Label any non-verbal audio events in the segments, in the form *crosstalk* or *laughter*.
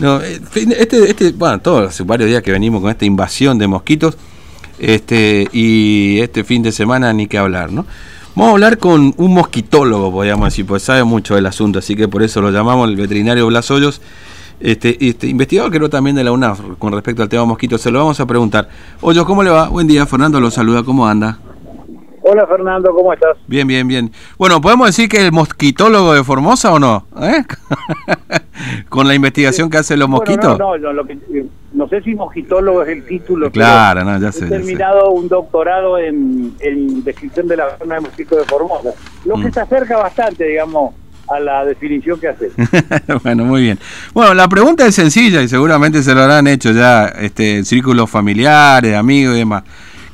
No, eh, este, este, bueno, todos hace varios días que venimos con esta invasión de mosquitos, este, y este fin de semana ni que hablar, ¿no? Vamos a hablar con un mosquitólogo, podríamos decir, pues sabe mucho del asunto, así que por eso lo llamamos el veterinario Blas Hoyos, este, este, investigador creo también de la UNAF con respecto al tema mosquitos. Se lo vamos a preguntar. Hoyos, ¿cómo le va? Buen día, Fernando lo saluda, ¿cómo anda? Hola Fernando, ¿cómo estás? Bien, bien, bien. Bueno, ¿podemos decir que el mosquitólogo de Formosa o no? ¿Eh? *laughs* Con la investigación que hacen los mosquitos. no, no, lo que, no sé si mosquitólogo es el título. Claro, no, ya sé. He terminado un doctorado en, descripción de la zona de mosquitos de Formosa, lo que mm. se acerca bastante, digamos, a la definición que hace. *laughs* bueno, muy bien. Bueno, la pregunta es sencilla y seguramente se lo habrán hecho ya este, círculos familiares, amigos y demás.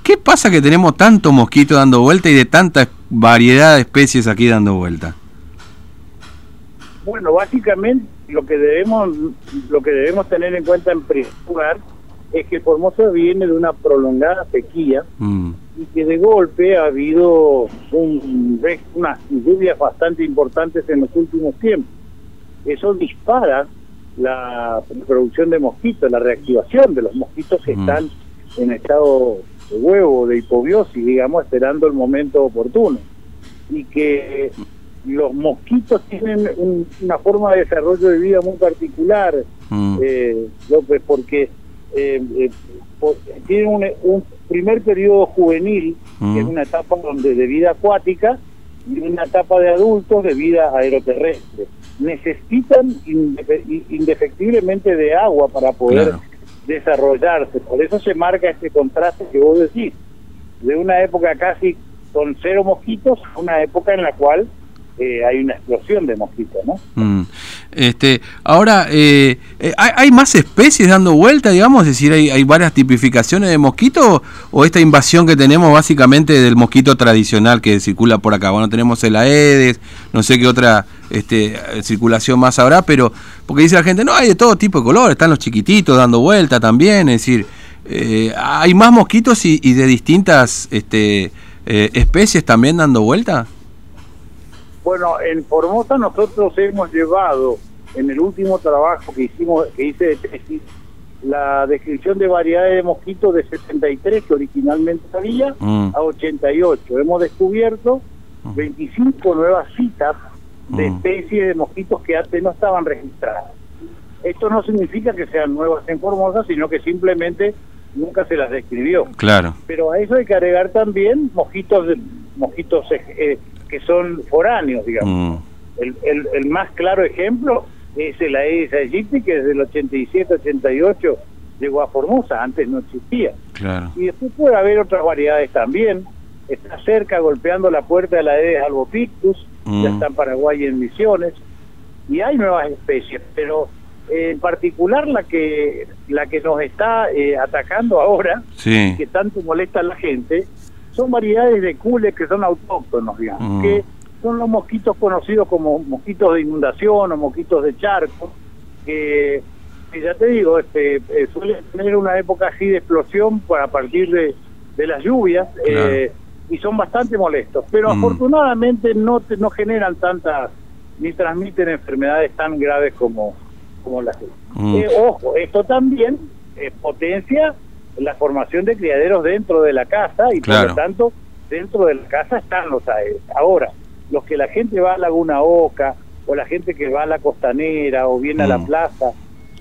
¿Qué pasa que tenemos tanto mosquito dando vuelta y de tanta variedad de especies aquí dando vuelta? Bueno, básicamente lo que debemos lo que debemos tener en cuenta en primer lugar es que Formosa viene de una prolongada sequía mm. y que de golpe ha habido un, unas lluvias bastante importantes en los últimos tiempos. Eso dispara la producción de mosquitos, la reactivación de los mosquitos que mm. están en estado de huevo, de hipobiosis, digamos, esperando el momento oportuno. Y que los mosquitos tienen una forma de desarrollo de vida muy particular, mm. eh, López, porque eh, eh, tienen un, primer periodo juvenil, que es mm. una etapa donde de vida acuática, y una etapa de adultos de vida aeroterrestre. Necesitan indefectiblemente de agua para poder desarrollarse. Por eso se marca este contraste que vos decís, de una época casi con cero mosquitos a una época en la cual eh, hay una explosión de mosquitos, ¿no? Mm. Este, ahora, eh, eh, ¿hay, más especies dando vuelta, digamos? Es decir, ¿hay, varias tipificaciones de mosquito o esta invasión que tenemos básicamente del mosquito tradicional que circula por acá? Bueno, tenemos el Aedes, no sé qué otra este, circulación más habrá, pero porque dice la gente, no, hay de todo tipo de color, están los chiquititos dando vuelta también, es decir, ¿hay más mosquitos y, de distintas este, especies también dando vuelta? Bueno, en Formosa nosotros hemos llevado en el último trabajo que hicimos, que hice de tesis, la descripción de variedades de mosquitos de 73 que originalmente había mm. a 88. Hemos descubierto 25 mm. nuevas citas de mm. especies de mosquitos que antes no estaban registradas. Esto no significa que sean nuevas en Formosa, sino que simplemente nunca se las describió. Claro. Pero a eso hay que agregar también mosquitos, mosquitos eh, que son foráneos, digamos. Mm. El, el, más claro ejemplo es el Aedes aegypti, que desde el 87-88 llegó a Formosa, antes no existía. Y después puede haber otras variedades también. Está cerca golpeando la puerta de la Aedes albopictus, mm. ya está en Paraguay en Misiones, y hay nuevas especies, pero en particular la que la que nos está eh, atacando ahora, que tanto molesta a la gente, son variedades de cules que son autóctonos, digamos, mm. que son los mosquitos conocidos como mosquitos de inundación o mosquitos de charco, que, ya te digo, este, eh, suelen tener una época así de explosión a partir de, las lluvias eh, y son bastante molestos, pero mm. afortunadamente no, no generan tantas ni transmiten enfermedades tan graves como, como las mm. eh, ojo, esto también potencia la formación de criaderos dentro de la casa y por lo tanto dentro de la casa están los aedes. Ahora, los que la gente va a Laguna Oca o la gente que va a la costanera o viene a la mm. plaza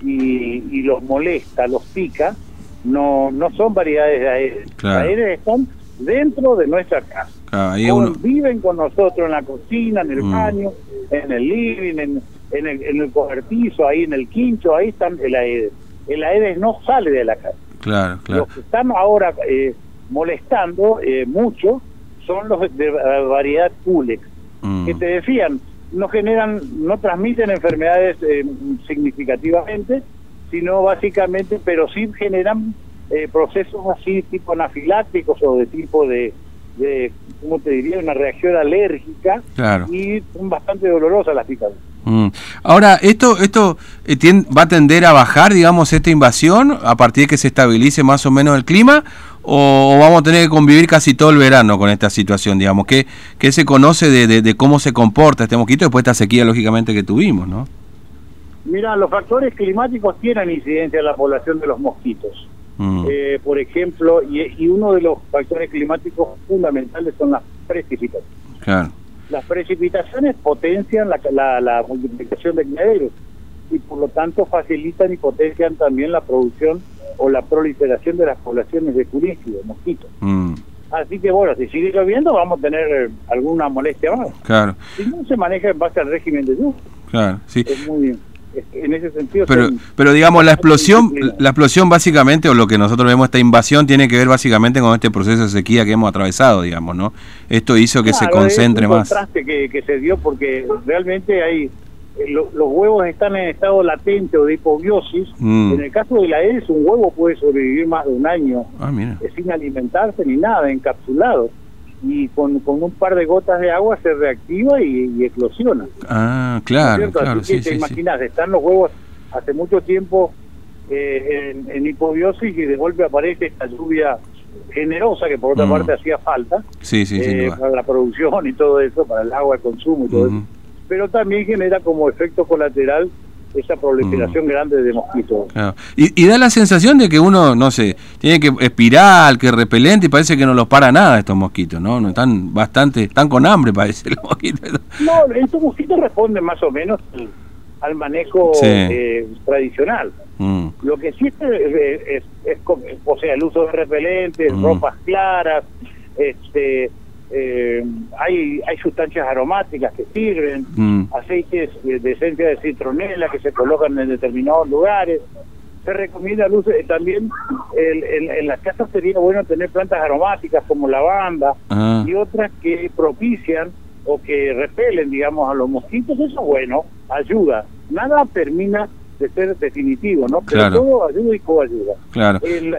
y, los molesta, los pica, no no son variedades de aedes. Los aedes están dentro de nuestra casa. Viven con nosotros en la cocina, en el mm. baño, en el living, en, en, el, en el cobertizo, ahí en el quincho, ahí están el aedes. El aedes no sale de la casa. Claro, claro. Los que están ahora eh, molestando eh, mucho son los de variedad Culex, mm. que te decían, no generan, no transmiten enfermedades eh, significativamente, sino básicamente, pero sí generan procesos así tipo anafilácticos o de tipo de, de, ¿cómo te diría? Una reacción alérgica y son bastante dolorosas las picaduras. Mm. Ahora, ¿esto, esto eh, va a tender a bajar, digamos, esta invasión a partir de que se estabilice más o menos el clima? ¿O, vamos a tener que convivir casi todo el verano con esta situación, digamos? ¿Qué, se conoce de, cómo se comporta este mosquito después de esta sequía, lógicamente, que tuvimos, no? Mira, los factores climáticos tienen incidencia en la población de los mosquitos. Mm. Eh, por ejemplo, y, y uno de los factores climáticos fundamentales son las precipitaciones. Claro. Las precipitaciones potencian la, la, la multiplicación de criaderos y por lo tanto facilitan y potencian también la producción o la proliferación de las poblaciones de curícidos, mosquitos. Mm. Así que bueno, si sigue lloviendo vamos a tener eh, alguna molestia más. Claro, Si no se maneja en base al régimen de lluvia, claro, sí. es muy bien. En ese sentido, Pero, son- pero digamos, la explosión, la explosión básicamente, o lo que nosotros vemos, esta invasión, tiene que ver básicamente con este proceso de sequía que hemos atravesado, digamos, ¿no? Esto hizo que se concentre es un más. contraste que, que se dio porque realmente hay eh, lo- los huevos están en estado latente o de hipobiosis. Mm. En el caso de la Aedes, un huevo puede sobrevivir más de un año Ah, eh, sin alimentarse ni nada, encapsulado. Y con, con un par de gotas de agua se reactiva y, y eclosiona. Ah, ¿no es claro, claro, Así que sí, te sí, sí. imaginas, están los huevos hace mucho tiempo eh, en, en hipobiosis y de golpe aparece esta lluvia generosa que por otra Mm. parte hacía falta Sí, sí, sin eh, para la producción y todo eso, para el agua, el consumo y todo eso. Pero también genera como efecto colateral esa proliferación Mm. grande de mosquitos. Y, y da la sensación de que uno, no sé, tiene que espiral, que repelente, y parece que no los para nada estos mosquitos, ¿no? no están bastante, están con hambre, *laughs* parece los mosquitos. No, estos mosquitos responden más o menos al- manejo Sí. eh, tradicional. Mm, Lo que sí es, es, es- es o sea, el uso de repelentes, Mm. ropas claras, este, eh, hay, hay sustancias aromáticas que sirven, mm, aceites de, esencia de citronela que se colocan en determinados lugares. Se recomienda uso, eh, también el- el- en las casas sería bueno tener plantas aromáticas como lavanda ah, y otras que propician o que repelen, digamos, a los mosquitos. Eso es bueno, ayuda. Nada termina de ser definitivo, ¿no? Pero Claro. todo ayuda y coayuda. claro. El- eh,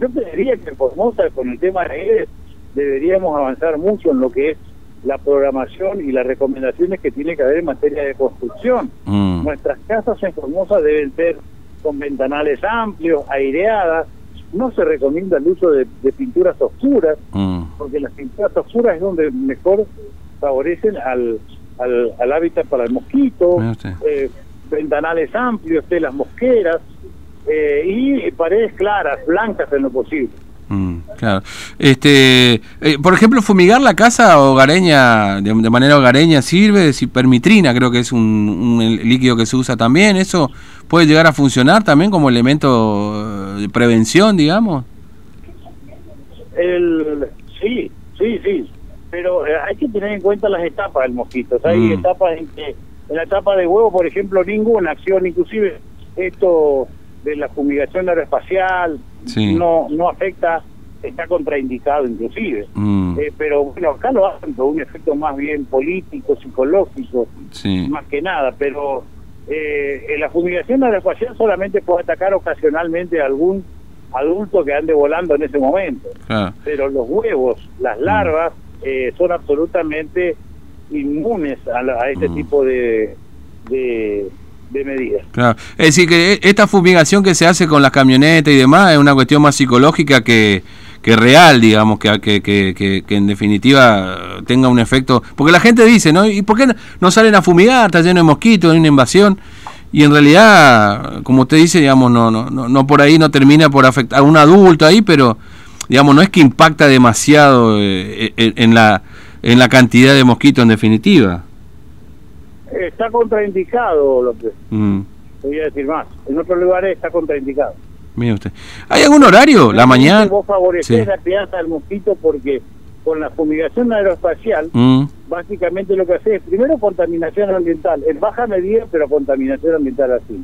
yo te diría que Formosa, con el tema de deberíamos avanzar mucho en lo que es la programación y las recomendaciones que tiene que haber en materia de construcción. Mm, Nuestras casas en Formosa deben ser con ventanales amplios, aireadas. No se recomienda el uso de, de pinturas oscuras, mm, porque las pinturas oscuras es donde mejor favorecen al, al, al hábitat para el mosquito. Eh, ventanales amplios, telas mosqueras eh, y paredes claras, blancas en lo posible. Claro. Este, eh, por ejemplo, fumigar la casa hogareña, de, de manera hogareña, sirve, si permitrina creo que es un, un líquido que se usa también, ¿eso puede llegar a funcionar también como elemento eh, de prevención, digamos? El, sí, sí, sí, pero eh, hay que tener en cuenta las etapas del mosquito. Hay Mm. etapas en que, en la etapa de huevo, por ejemplo, ninguna acción, inclusive esto de la fumigación aeroespacial, Sí. no, no afecta, está contraindicado inclusive. Mm, Eh, pero bueno, acá lo hacen por un efecto más bien político, psicológico, sí. más que nada, pero eh, en la fumigación aeroespacial solamente puede atacar ocasionalmente a algún adulto que ande volando en ese momento Claro. pero los huevos, las larvas, eh, son absolutamente inmunes a, la- a este Mm. tipo de, de, de medidas. Claro. Es decir, que e- esta fumigación que se hace con las camionetas y demás es una cuestión más psicológica que, que real, digamos, que, que, que, que- en definitiva tenga un efecto. Porque la gente dice, ¿no? ¿Y por qué no- salen a fumigar? Está lleno de mosquitos, hay una invasión. Y en realidad, como usted dice, digamos, no, no, no, no por ahí no termina por afectar a un adulto ahí, pero digamos, no es que impacta demasiado eh, en, la, en la cantidad de mosquitos en definitiva. Está contraindicado, lo que Mm. voy a decir más. En otros lugares está contraindicado. Mire usted. ¿Hay algún horario? ¿La mañana? Vos favoreces Sí. la crianza del mosquito porque con la fumigación aeroespacial, Mm, básicamente lo que hace es primero contaminación ambiental, en baja medida, pero contaminación ambiental así.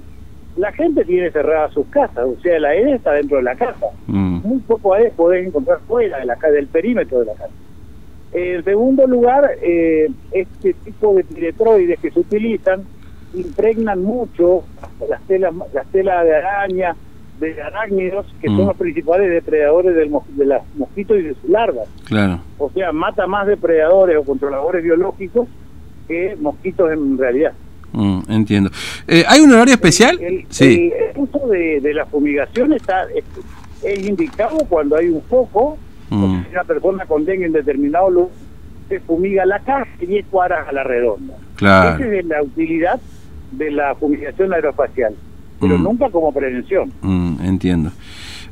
La gente tiene cerradas sus casas, o sea, la aire está dentro de la casa. mm, muy poco aéreos podés encontrar fuera de la ca- del perímetro de la casa. En segundo lugar, eh, este tipo de piretroides que se utilizan impregnan mucho las telas, las telas de araña, de arácnidos, que Mm. son los principales depredadores del mos- de las mosquitos y de sus larvas. claro. O sea, mata más depredadores o controladores biológicos que mosquitos en realidad. Mm, entiendo. Eh, ¿Hay un horario especial? El, sí. el- el uso de, de la fumigación está es, es indicado cuando hay un foco, Mm. una persona con dengue en determinado lugar, se fumiga la casa y 10 cuadras a la redonda. Claro. Esa es la utilidad de la fumigación aeroespacial, pero Mm. nunca como prevención. Mm, entiendo.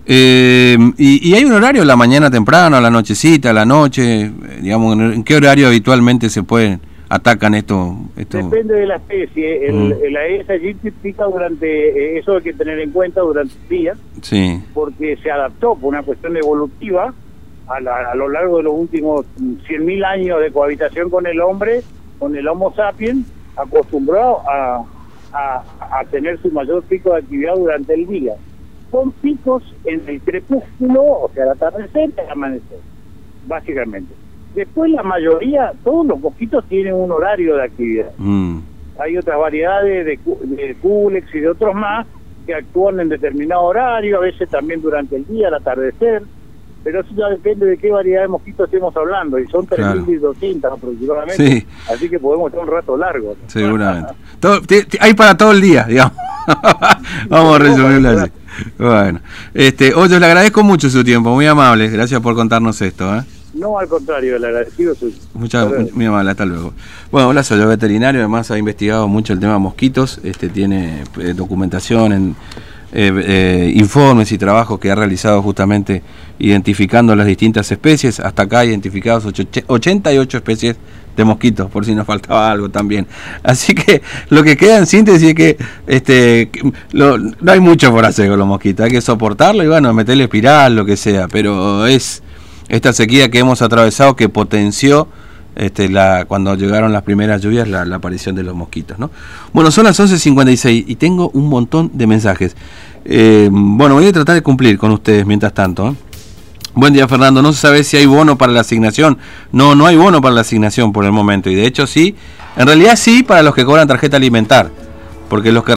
Eh, y, y hay un horario, la mañana temprano, a la nochecita, a la noche? Eh, Digamos, ¿en qué horario habitualmente se pueden, atacan esto? esto? Depende de la especie. El, Mm. el Aedes aegypti pica durante, eh, eso hay que tener en cuenta durante el día, Sí, porque se adaptó por una cuestión evolutiva a, la- a lo largo de los últimos mm, 100.000 años de cohabitación con el hombre, con el Homo sapiens, acostumbrado a, a, a tener su mayor pico de actividad durante el día. Con picos en el crepúsculo, o sea, al atardecer y al amanecer, básicamente. Después la mayoría, todos los mosquitos tienen un horario de actividad mm, hay otras variedades de, de Culex y de otros más que actúan en determinado horario, a veces también durante el día, al atardecer, pero eso ya depende de qué variedad de mosquitos estemos hablando, y son Claro. 3.200 aproximadamente, Sí. así que podemos estar un rato largo. seguramente. Todo- te- te- hay para todo el día, digamos. *laughs* Vamos a resumirlo así. Bueno, este, Hoyos, le agradezco mucho su tiempo, muy amable. Gracias por contarnos esto. ¿eh? No, al contrario, el agradecido soy. Muchas, luego. muy amable, hasta luego. Bueno, hola, soy yo veterinario, además ha investigado mucho el tema de mosquitos, este tiene eh, documentación, en, eh, eh, informes y trabajos que ha realizado justamente identificando las distintas especies. Hasta acá identificados ocho- 88 especies de mosquitos, por si nos faltaba algo también. Así que lo que queda en síntesis es que este no hay mucho por hacer con los mosquitos, hay que soportarlo y bueno, meterle espiral, lo que sea, pero es esta sequía que hemos atravesado que potenció este, la, cuando llegaron las primeras lluvias la, aparición de los mosquitos. ¿no? Bueno, son las 11.56 y tengo un montón de mensajes. Eh, bueno, voy a tratar de cumplir con ustedes mientras tanto. ¿eh? Buen día, Fernando. No se sabe si hay bono para la asignación. No, no hay bono para la asignación por el momento. Y de hecho sí, en realidad sí para los que cobran tarjeta alimentar. Porque los que